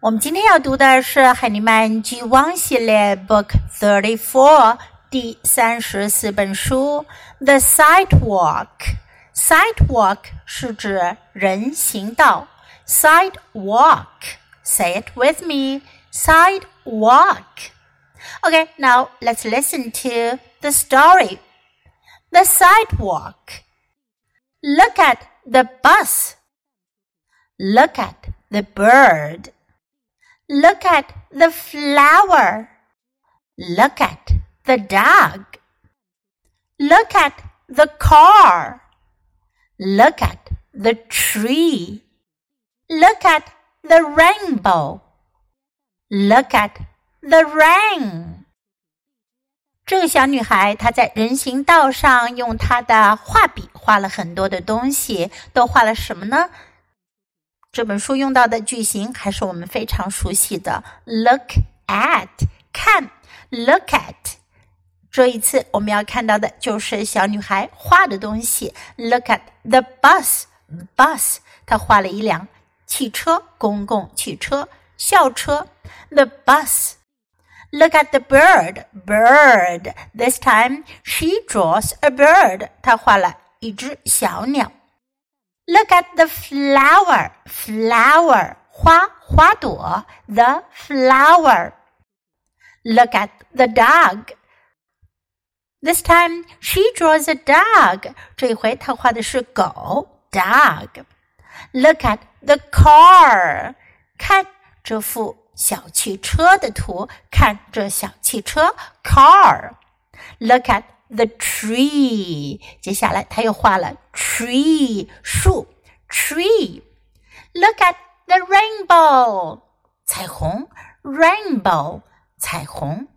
我们今天要读的是海尼曼 G 汪系列 Book Thirty Four 第三十四本书《The Sidewalk》。Sidewalk 是指人行道。Sidewalk. Say it with me. Sidewalk. Okay, now let's listen to the story. The sidewalk. Look at the bus. Look at the bird. Look at the flower. Look at the dog. Look at the car. Look at the tree. Look at the rainbow. Look at the rain. 这个小女孩她在人行道上用她的画笔画了很多的东西，都画了什么呢？ 这本书用到的句型还是我们非常熟悉的，look at 看，look at。这一次我们要看到的就是小女孩画的东西，look at the bus，bus，她画了一辆汽车，公共汽车，校车，the bus。Look at the bird, bird. This time she draws a bird. 她画了一只小鸟。 Look at the flower, flower, 花花朵，the flower. Look at the dog. This time she draws a dog. 这一回她画的是狗，dog. Look at the car. 看这幅小汽车的图，看这小汽车，car。 Look at the tree。接下来他又画了 tree 树，tree。Look at the rainbow，彩虹，rainbow 彩虹。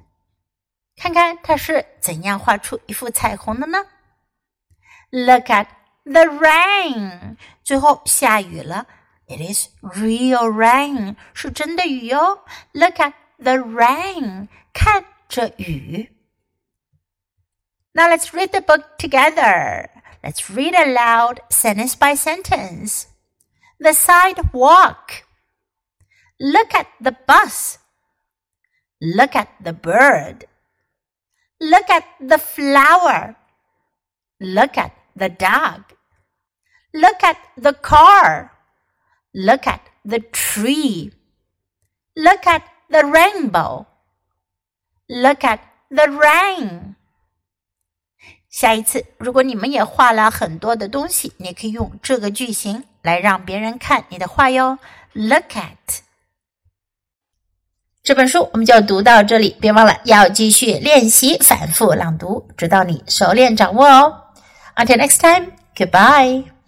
看看他是怎样画出一幅彩虹的呢？Look at the rain，最后下雨了。It is real rain，是真的雨哟。Look at the rain，看这雨。 Now let's read the book together. Let's read aloud sentence by sentence. The sidewalk. Look at the bus. Look at the bird. Look at the flower. Look at the dog. Look at the car. Look at the tree. Look at the rainbow. Look at the rain. 下一次，如果你们也画了很多的东西，你可以用这个句型来让别人看你的画哟。Look at 这本书，我们就读到这里。别忘了要继续练习反复朗读，直到你熟练掌握哦。Until next time, goodbye.